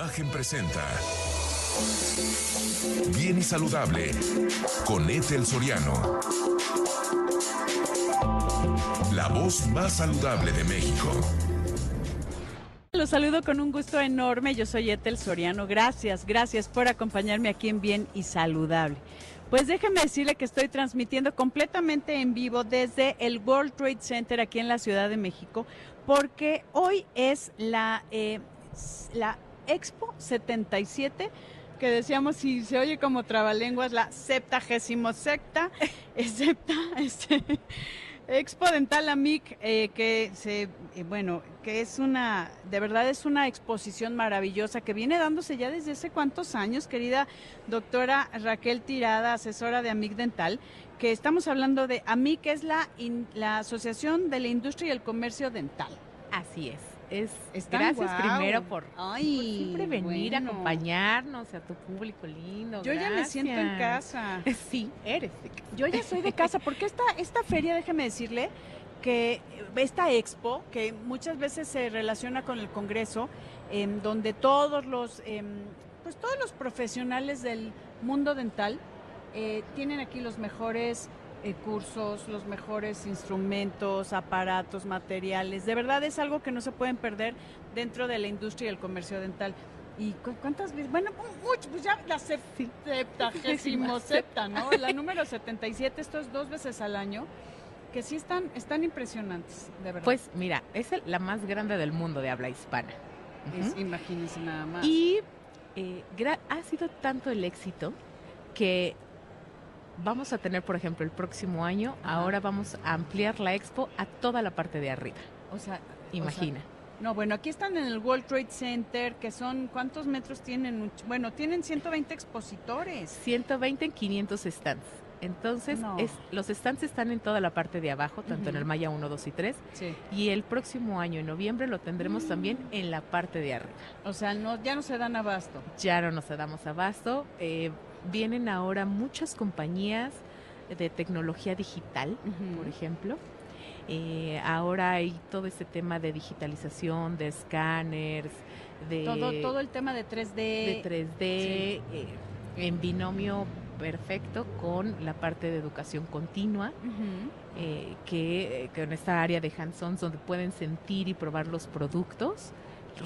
Imagen presenta Bien y Saludable con Ethel Soriano. La voz más saludable de México. Los saludo con un gusto enorme. Yo soy Ethel Soriano. Gracias, gracias por acompañarme aquí en Bien y Saludable. Pues déjeme decirle que estoy transmitiendo completamente en vivo desde el World Trade Center aquí en la Ciudad de México, porque hoy es la, eh, la Expo 77 que decíamos si se oye como trabalenguas la septagésimo secta, septa, este, Expo Dental Amic, eh, que se, eh, bueno, que es una, de verdad es una exposición maravillosa que viene dándose ya desde hace cuántos años, querida doctora Raquel Tirada, asesora de Amic Dental, que estamos hablando de Amic, que es la, la Asociación de la Industria y el Comercio Dental. Así es es gracias primero por, siempre venir a acompañarnos a tu público lindo. Yo ya me siento en casa. Sí, eres Yo ya soy de casa porque esta esta feria, déjeme decirle que esta expo que muchas veces se relaciona con el Congreso, en donde todos los em, pues todos los profesionales del mundo dental eh, tienen aquí los mejores eh, cursos, los mejores instrumentos, aparatos, materiales. De verdad es algo que no se pueden perder dentro de la industria y el comercio dental. ¿Y cuántas veces? Bueno, pues ya la septagésimo septa, ¿no? La número 77, esto es dos veces al año, que sí están, están impresionantes, de verdad. Pues mira, es la más grande del mundo de habla hispana. imagínense nada más. Y eh, ha sido tanto el éxito que vamos a tener, por ejemplo, el próximo año, ahora vamos a ampliar la expo a toda la parte de arriba. O sea, imagina. no, bueno, aquí están en el World Trade Center, que son, ¿cuántos metros tienen? Bueno, tienen 120 expositores. 120 en 500 stands. Entonces, es, los stands están en toda la parte de abajo, tanto en el Maya 1, 2 y 3. Sí. Y el próximo año, en noviembre, lo tendremos mm. también en la parte de arriba. O sea, no, ya no se dan abasto. Ya no nos damos abasto. Eh, vienen ahora muchas compañías de tecnología digital, por ejemplo. Eh, ahora hay todo este tema de digitalización, de escáneres, de... Todo, todo el tema de 3D. De 3D, eh, en binomio perfecto con la parte de educación continua, eh, que, que, en esta área de hands-on donde pueden sentir y probar los productos,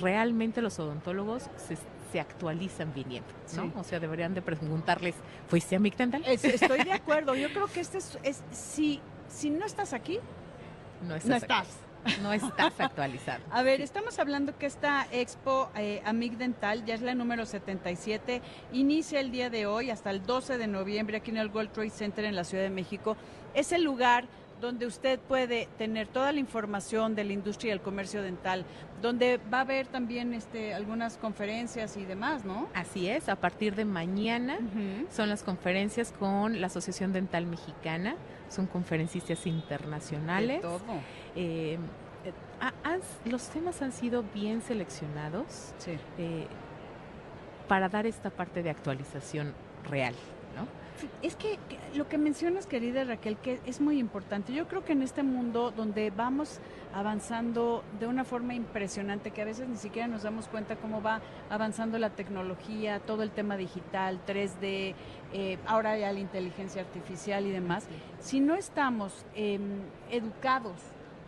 realmente los odontólogos se, se actualizan viniendo, ¿no? O sea, deberían de preguntarles, ¿fuiste a Mictendal? estoy de acuerdo. Yo creo que este es, si, si no estás aquí, no estás. No estás. actualizado. A ver, estamos hablando que esta expo eh, Amic Dental ya es la número 77, inicia el día de hoy hasta el 12 de noviembre aquí en el World Trade Center en la Ciudad de México. Es el lugar donde usted puede tener toda la información de la industria y el comercio dental, donde va a haber también este, algunas conferencias y demás, ¿no? Así es, a partir de mañana son las conferencias con la Asociación Dental Mexicana, son conferencistas internacionales. todo. Eh, eh, los temas han sido bien seleccionados eh, para dar esta parte de actualización real, ¿no? Es que lo que mencionas, querida Raquel, que es muy importante. Yo creo que en este mundo donde vamos avanzando de una forma impresionante, que a veces ni siquiera nos damos cuenta cómo va avanzando la tecnología, todo el tema digital, 3D, eh, ahora ya la inteligencia artificial y demás, si no estamos em, educados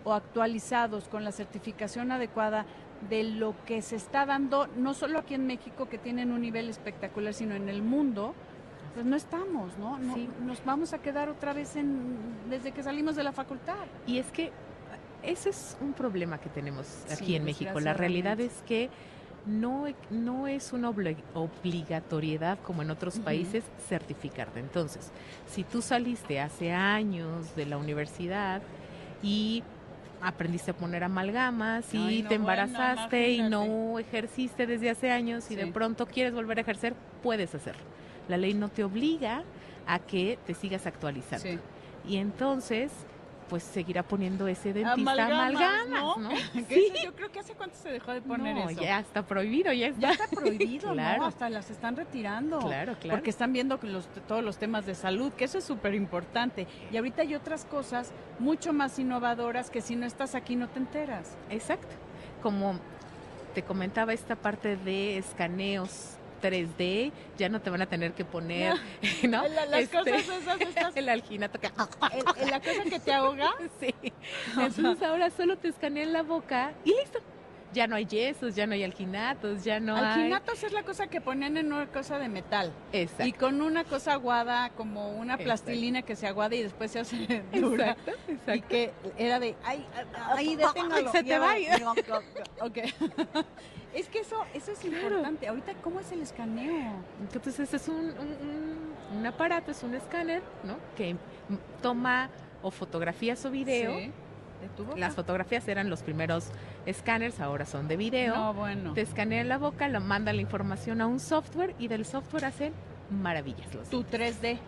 o actualizados con la certificación adecuada de lo que se está dando, no solo aquí en México, que tienen un nivel espectacular, sino en el mundo, pues no estamos, ¿no? Nos vamos a quedar otra vez en, desde que salimos de la facultad. Y es que ese es un problema que tenemos aquí en México. La realidad es que no, no es una obligatoriedad como en otros países certificarte. Entonces, si tú saliste hace años de la universidad y aprendiste a poner amalgamas y te embarazaste y no ejerciste desde hace años y de pronto quieres volver a ejercer, puedes hacerlo. La ley no te obliga a que te sigas actualizando. Y entonces, pues seguirá poniendo ese dentista amalgamas, ¿no? Sí. Yo creo que hace cuánto se dejó de poner no, ya está prohibido, ya está, ya está prohibido, claro. ¿no? Hasta las están retirando. Claro, claro. Porque están viendo los, todos los temas de salud, que eso es súper importante. Y ahorita hay otras cosas mucho más innovadoras que si no estás aquí no te enteras. Exacto. Como te comentaba esta parte de escaneos 3D, ya no te van a tener que poner, ¿no? La, las este, cosas esas, estas... el alginato que... El, la cosa que te ahoga. Sí. Entonces ahora solo te escanean la boca y listo ya no hay yesos, ya no hay alginatos, ya no alginatos es la cosa que ponían en una cosa de metal. Exacto. Y con una cosa aguada, como una plastilina que se aguada y después se hace dura. Exacto, exacto. Y que era de, ay, ay, deténgalo. Se te va ok. Es que eso, eso es importante. Ahorita, ¿cómo es el escaneo? Entonces, ese es un, un, un aparato, es un escáner, ¿no? Que toma o fotografías o video. Sí las fotografías eran los primeros escáneres, ahora son de video. No, bueno. Te escanean la boca, lo mandan la información a un software y del software hacen maravillas. tu 3D.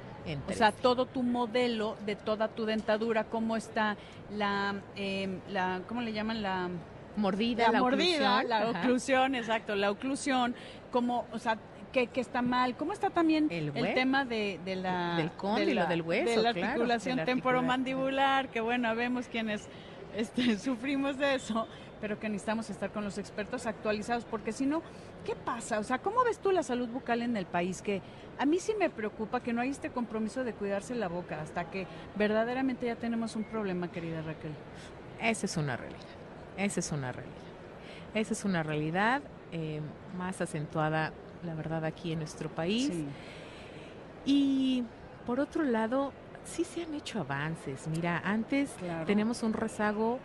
O sea, todo tu modelo de toda tu dentadura, cómo está la, eh, la ¿cómo le llaman? La mordida, la, mordida, oclusión. la oclusión, exacto, la oclusión, como, o sea, que, está mal, cómo está también el, tema de, la del cóndilo, del hueso, de la articulación temporomandibular, que bueno, vemos quienes este, sufrimos de eso, pero que necesitamos estar con los expertos actualizados, porque si no, ¿qué pasa? O sea, ¿cómo ves tú la salud bucal en el país? Que a mí sí me preocupa que no hay este compromiso de cuidarse la boca hasta que verdaderamente ya tenemos un problema, querida Raquel. Esa es una realidad, esa es una realidad. Esa es una realidad eh, más acentuada, la verdad, aquí en nuestro país. Y por otro lado, sí se han hecho avances. Mira, antes tenemos un rezago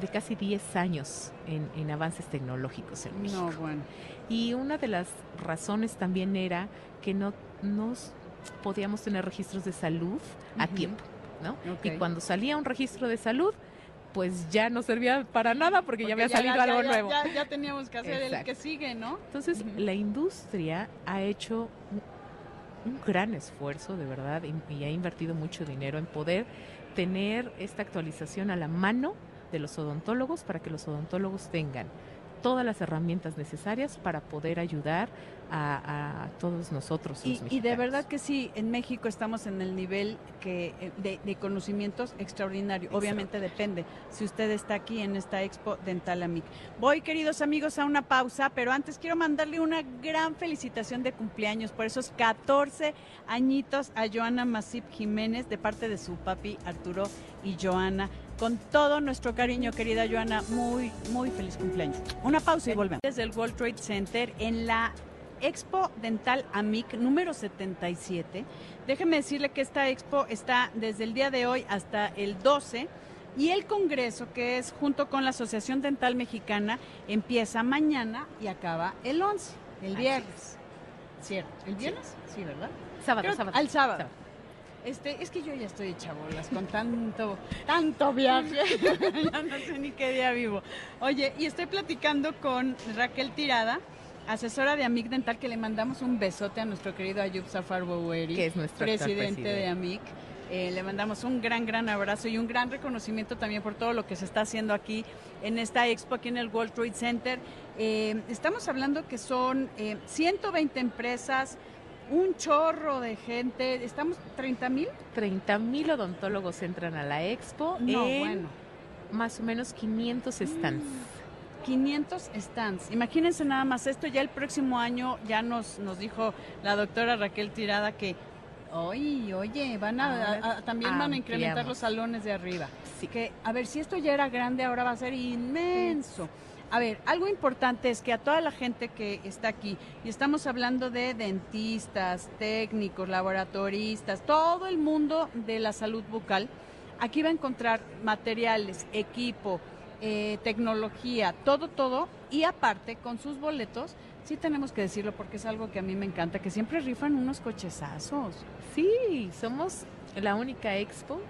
de casi 10 años en, avances tecnológicos en México. No, bueno. Y una de las razones también era que no nos podíamos tener registros de salud a tiempo, ¿no? Y cuando salía un registro de salud, pues ya no servía para nada porque, ya había salido algo nuevo. Ya, teníamos que hacer el que sigue, ¿no? Entonces, la industria ha hecho un gran esfuerzo, de verdad, y, ha invertido mucho dinero en poder tener esta actualización a la mano de los odontólogos para que los odontólogos tengan todas las herramientas necesarias para poder ayudar a, todos nosotros. y, de verdad que sí, en México estamos en el nivel que eh, de, conocimientos extraordinario. Obviamente depende si usted está aquí en esta Expo Dental Amic. Voy, queridos amigos, a una pausa, pero antes quiero mandarle una gran felicitación de cumpleaños por esos 14 añitos a Joana Masip Jiménez de parte de su papi Arturo y Joana con todo nuestro cariño, querida Joana. Muy, muy feliz cumpleaños. Una pausa y volvemos. Desde el World Trade Center en la Expo Dental Amic número 77. Déjeme decirle que esta expo está desde el día de hoy hasta el 12 y el congreso, que es junto con la Asociación Dental Mexicana, empieza mañana y acaba el 11, el viernes. ¿Cierto? ¿El viernes? Sí, ¿verdad? Sábado, sábado. Al sábado. Este, es que yo ya estoy hecha bolas con tanto, tanto viaje. ya no sé ni qué día vivo. Oye, y estoy platicando con Raquel Tirada, asesora de AMIC Dental, que le mandamos un besote a nuestro querido Ayub Safar Boueri, que es nuestro presidente, de AMIC. Eh, le mandamos un gran, gran abrazo y un gran reconocimiento también por todo lo que se está haciendo aquí en esta expo, aquí en el World Trade Center. Eh, estamos hablando que son 120 eh, empresas, un chorro de gente. ¿Estamos 30 mil? 30 mil odontólogos entran a la expo. No, bueno. Más o menos 500 stands. 500 stands. Imagínense nada más esto, ya el próximo año ya nos, nos dijo la doctora Raquel Tirada que, oye, oye, van a, también van a incrementar los salones de arriba. Así que, a ver, si esto ya era grande, ahora va a ser inmenso. A ver, algo importante es que a toda la gente que está aquí, y estamos hablando de dentistas, técnicos, laboratoristas, todo el mundo de la salud bucal, aquí va a encontrar materiales, equipo, eh, tecnología, todo, todo, y aparte con sus boletos, sí tenemos que decirlo porque es algo que a mí me encanta, que siempre rifan unos cochezazos. Sí, somos la única expo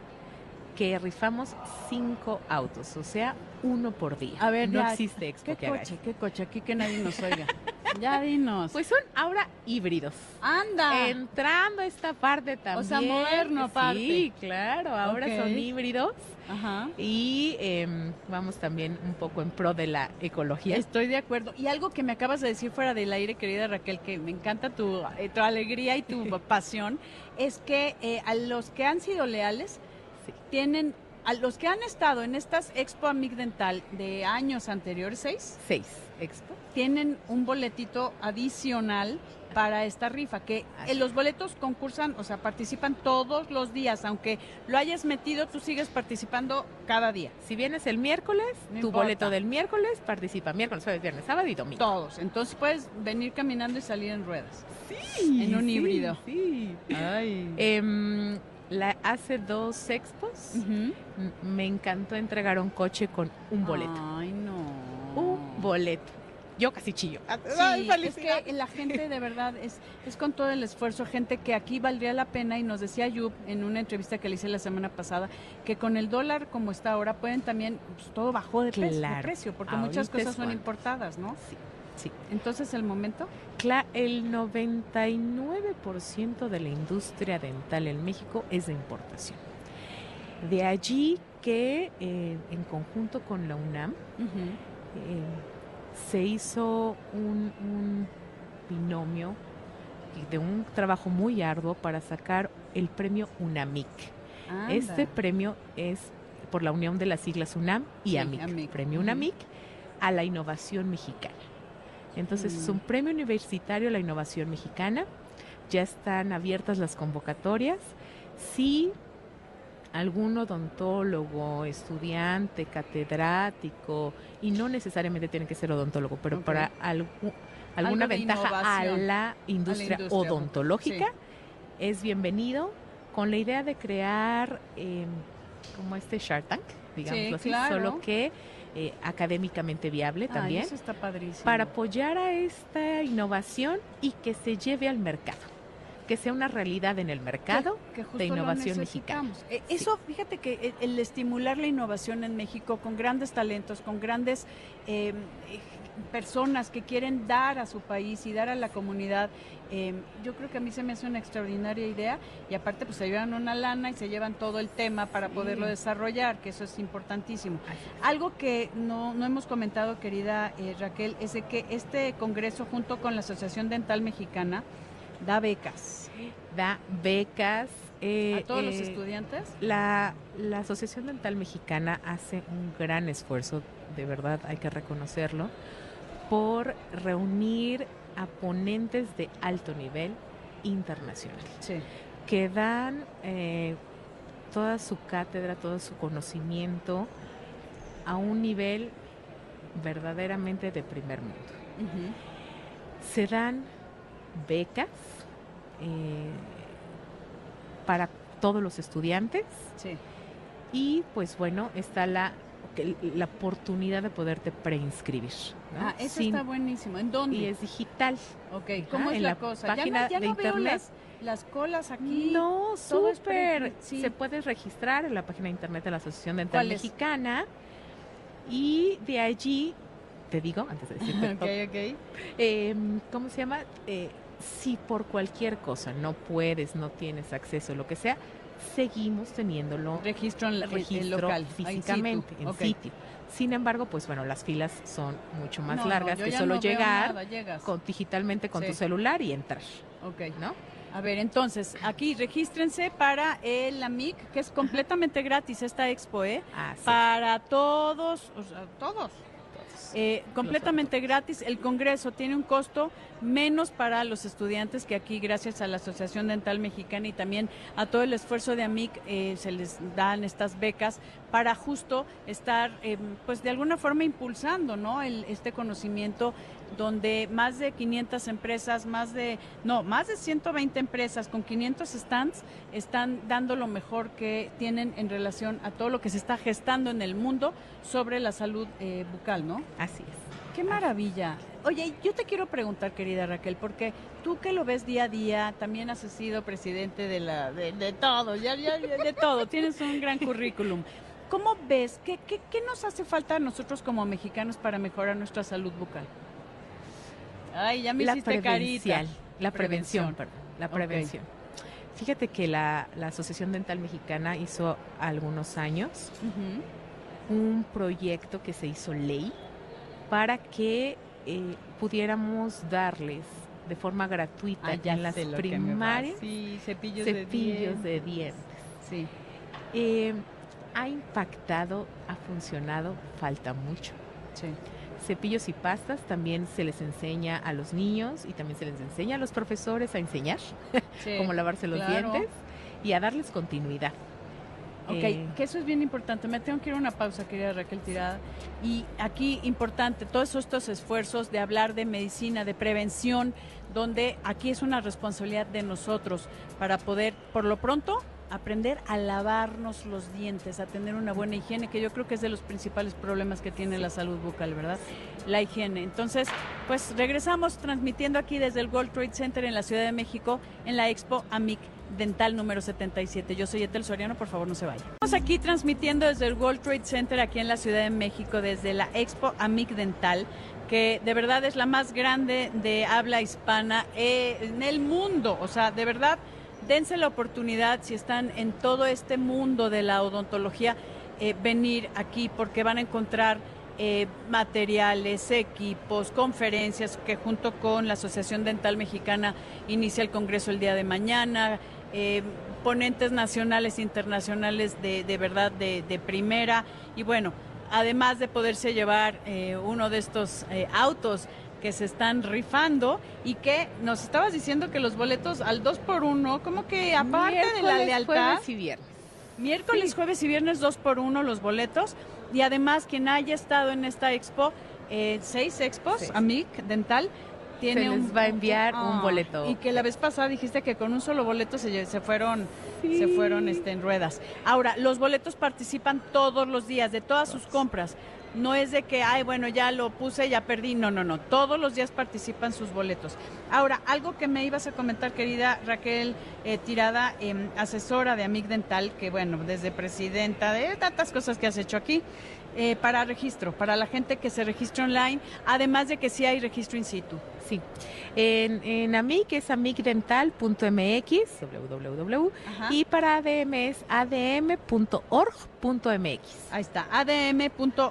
que rifamos cinco autos, o sea, uno por día. A ver, no existe expo ¿qué coche? ¿Qué coche? Aquí que nadie nos oiga. ya dinos. Pues son ahora híbridos. Anda. Entrando a esta parte también. O sea, moderno aparte. Sí, claro, ahora son híbridos. Ajá. Y em, vamos también un poco en pro de la ecología. Estoy de acuerdo. Y algo que me acabas de decir fuera del aire, querida Raquel, que me encanta tu, eh, tu alegría y tu pasión, es que eh, a los que han sido leales, tienen a los que han estado en estas Expo Amic Dental de años anteriores, seis, Seis Expo. tienen un boletito adicional para esta rifa, que Así eh, los boletos concursan, o sea, participan todos los días, aunque lo hayas metido, tú sigues participando cada día. Si vienes el miércoles, No tu importa. boleto del miércoles participa miércoles, jueves, viernes, sábado y domingo. Todos. Entonces puedes venir caminando y salir en ruedas. Sí, en un sí, híbrido. Sí. Ay. Em, la, hace dos expos me encantó entregar un coche con un boleto. Ay, no. Un boleto. Yo casi chillo. Sí, es que la gente de verdad es, es con todo el esfuerzo, gente que aquí valdría la pena y nos decía Yub en una entrevista que le hice la semana pasada que con el dólar como está ahora pueden también, pues, todo bajó de, precio, porque ahorita muchas cosas son importadas, ¿no? Sí, sí. Entonces el momento, Cla- el 99% de la industria dental en México es de importación. De allí que eh, en conjunto con la UNAM eh, se hizo un, un binomio de un trabajo muy arduo para sacar el premio UNAMIC. Anda. Este premio es por la unión de las siglas UNAM y Sí, AMIC, AMIC. premio. UNAMIC a la innovación mexicana. Entonces es Mm. un premio universitario a la innovación mexicana. Ya están abiertas las convocatorias. Si algún odontólogo, estudiante, catedrático, y no necesariamente tiene que ser odontólogo, pero para algu- alguna ventaja a la industria, industria, odontológica, sí. es bienvenido con la idea de crear eh, como este Shark Tank, digamos así, claro. solo que eh, académicamente viable también, eso está padrísimo. para apoyar a esta innovación y que se lleve al mercado, que sea una realidad en el mercado. Que- que justo de innovación mexicana. Eh, Eso, fíjate que el estimular la innovación en México con grandes talentos, con grandes eh, personas que quieren dar a su país y dar a la comunidad, eh, yo creo que a mí se me hace una extraordinaria idea y aparte pues se llevan una lana y se llevan todo el tema para Sí. poderlo desarrollar, que eso es importantísimo. Algo que no, no hemos comentado, querida eh, Raquel, es de que este congreso junto con la Asociación Dental Mexicana da becas Da becas. eh, a todos los eh, estudiantes. La, la Asociación Dental Mexicana hace un gran esfuerzo, de verdad hay que reconocerlo, por reunir a ponentes de alto nivel internacional, Sí. que dan eh, toda su cátedra, todo su conocimiento a un nivel verdaderamente de primer mundo. Se dan becas eh, para todos los estudiantes Sí. y pues bueno, está la, la oportunidad de poderte preinscribir. ¿No? Ah, eso Sin- está buenísimo. ¿En dónde? Y es digital. ok, ¿cómo Ajá, es en la, cosa? Ya página no, ya de no veo internet. las, las colas aquí. No, súper. sí. Se puede registrar en la página de internet de la Asociación Dental. Mexicana y de allí, te digo, antes de decirte todo, ok, ok. eh, ¿cómo se llama? Eh, si por cualquier cosa no puedes, no tienes acceso, lo que sea, seguimos teniéndolo Registro en la- en- en registro local. ah, físicamente, situ. en sitio. Sin embargo, pues bueno, las filas son mucho más No, no, largas yo que solo no llegar nada, con, digitalmente con Sí. tu celular y entrar, Ok. ¿no? A ver, entonces, aquí regístrense para el AMIC, que es completamente gratis esta expo, ¿eh? Así, Para todos, o sea, todos. Eh, completamente gratis. El Congreso tiene un costo menos para los estudiantes que aquí, gracias a la Asociación Dental Mexicana y también a todo el esfuerzo de AMIC, eh, se les dan estas becas para justo estar, eh, pues de alguna forma impulsando, ¿no? El, este conocimiento donde más de 500 empresas, más de, no, más de 120 empresas con 500 stands están dando lo mejor que tienen en relación a todo lo que se está gestando en el mundo sobre la salud eh, bucal, ¿no? Así es. Qué maravilla. Oye, yo te quiero preguntar, querida Raquel, porque tú que lo ves día a día, también has sido presidente de la de, de todo, ya, ya, ya, de todo, tienes un gran currículum. ¿Cómo ves? ¿Qué, qué, qué nos hace falta a nosotros como mexicanos para mejorar nuestra salud bucal? Ay, ya me la hiciste carita. la Prevención. prevención, perdón, la prevención. Fíjate que la, la Asociación Dental Mexicana hizo algunos años un proyecto que se hizo ley para que eh, pudiéramos darles de forma gratuita Ah, en las primarias Sí, cepillos, cepillos de de dientes. Sí. Eh, ha impactado, ha funcionado, falta mucho. Sí. Cepillos y pastas también se les enseña a los niños y también se les enseña a los profesores a enseñar cómo lavarse los dientes y a darles continuidad. Ok, eh, que eso es bien importante. Me tengo que ir a una pausa, querida Raquel Tirada. Y aquí importante, todos estos esfuerzos de hablar de medicina, de prevención, donde aquí es una responsabilidad de nosotros para poder, por lo pronto, aprender a lavarnos los dientes, a tener una buena higiene, que yo creo que es de los principales problemas que tiene la salud bucal, ¿verdad? La higiene. Entonces, pues regresamos transmitiendo aquí desde el World Trade Center en la Ciudad de México, en la Expo AMIC Dental número 77. Yo soy Etel Soriano, por favor no se vayan. Estamos aquí transmitiendo desde el World Trade Center aquí en la Ciudad de México, desde la Expo AMIC Dental que de verdad es la más grande de habla hispana eh, en el mundo. O sea, de verdad, dense la oportunidad, si están en todo este mundo de la odontología, eh, venir aquí porque van a encontrar eh, materiales, equipos, conferencias que junto con la Asociación Dental Mexicana inicia el Congreso el día de mañana, eh, ponentes nacionales e internacionales de, de verdad de, de, primera. Y bueno, además de poderse llevar uno de estos autos que se están rifando y que nos estabas diciendo que los boletos al 2 por 1 como que aparte de la lealtad. Jueves y viernes. Miércoles, jueves y viernes 2 por 1 los boletos y además quien haya estado en esta expo, eh, seis expos, AMIC Dental, tiene se les va a enviar un ah, boleto. Y que la vez pasada dijiste que con un solo boleto se, se fueron, se fueron este, en ruedas. Ahora, los boletos participan todos los días de todas sus compras. No es de que, ay, bueno, ya lo puse, ya perdí. No, no, no. Todos los días participan sus boletos. Ahora, algo que me ibas a comentar, querida Raquel eh, Tirada, em, asesora de Amic Dental, que bueno, desde presidenta de tantas cosas que has hecho aquí, eh, para registro, para la gente que se registra online, además de que sí hay registro in situ. Sí. En, en AMIC es amicdental.mx, www, y para ADM es adm.org.mx. Ahí está, adm.org.mx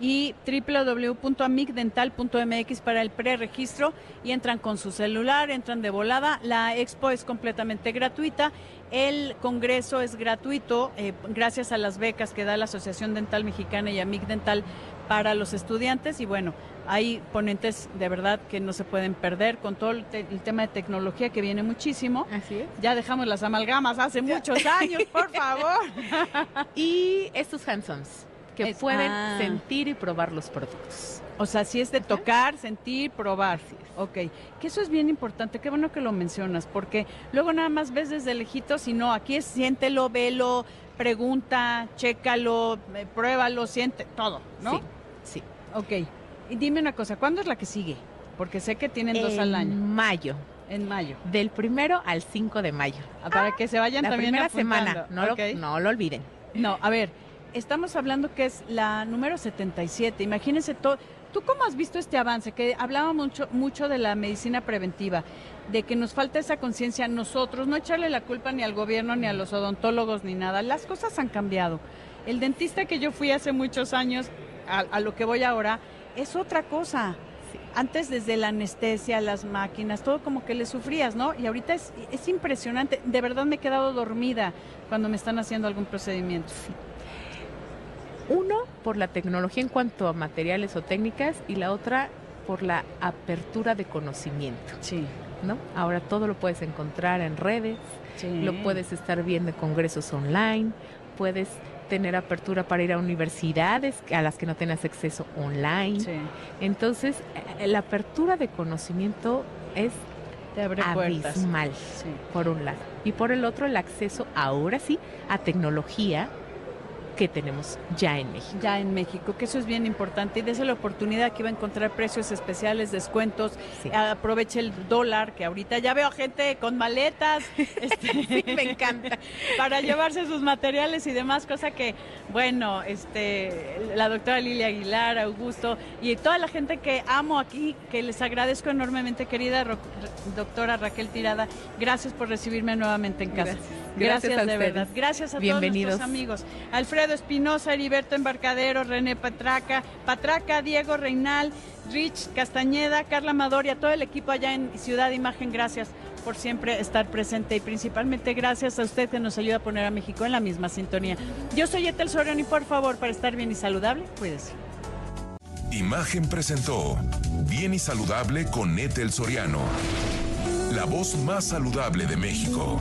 y www.amicdental.mx para el preregistro y entran con su celular, entran de volada. La expo es completamente gratuita. El congreso es gratuito eh, gracias a las becas que da la Asociación Dental Mexicana y AMIC Dental para los estudiantes y bueno, hay ponentes de verdad que no se pueden perder con todo el, tema de tecnología que viene muchísimo. Así es. Ya dejamos las amalgamas hace muchos años, por favor. y estos handsons que pueden ah. sentir y probar los productos. O sea, si es de tocar, sentir, probar. Sí Ok, que eso es bien importante, qué bueno que lo mencionas, porque luego nada más ves desde lejitos y no, aquí es siéntelo, velo, pregunta, chécalo, eh, pruébalo, siente, todo, ¿no? Sí, sí. Ok, y dime una cosa, ¿cuándo es la que sigue? Porque sé que tienen dos al año. En mayo. En mayo. Del primero al 5 de mayo. Ah, para que se vayan la también primera semana, no, lo, no lo olviden. No, a ver, estamos hablando que es la número 77. Imagínense todo. ¿Tú cómo has visto este avance? Que hablaba mucho, mucho de la medicina preventiva, de que nos falta esa conciencia nosotros, no echarle la culpa ni al gobierno, ni a los odontólogos, ni nada. Las cosas han cambiado. El dentista que yo fui hace muchos años, a lo que voy ahora, es otra cosa. Antes desde la anestesia, las máquinas, todo como que le sufrías, ¿no? Y ahorita es, es impresionante. De verdad me he quedado dormida cuando me están haciendo algún procedimiento. Uno, por la tecnología en cuanto a materiales o técnicas y la otra por la apertura de conocimiento. Sí. ¿No? Ahora todo lo puedes encontrar en redes, lo puedes estar viendo en congresos online, puedes tener apertura para ir a universidades a las que no tengas acceso online. Entonces, eh, la apertura de conocimiento es abismal, por un lado. Y por el otro, el acceso ahora sí a tecnología que tenemos ya en México. Ya en México, que eso es bien importante y desde la oportunidad que iba a encontrar precios especiales, descuentos, aproveche el dólar, que ahorita ya veo gente con maletas, este, me encanta, para llevarse sus materiales y demás, cosa que, bueno, este, la doctora Lilia Aguilar, Augusto y toda la gente que amo aquí, que les agradezco enormemente, querida doctora Raquel Tirada, gracias por recibirme nuevamente en casa. Gracias, de verdad. Gracias a todos nuestros amigos. Espinosa, Heriberto Embarcadero, René Patraca, Patraca, Diego Reinal, Rich Castañeda, Carla Amador y a todo el equipo allá en Ciudad Imagen. Gracias por siempre estar presente y principalmente gracias a usted que nos ayuda a poner a México en la misma sintonía. Yo soy Etel Soriano y por favor, para estar bien y saludable, cuídese. Imagen presentó Bien y Saludable con Etel Soriano, la voz más saludable de México.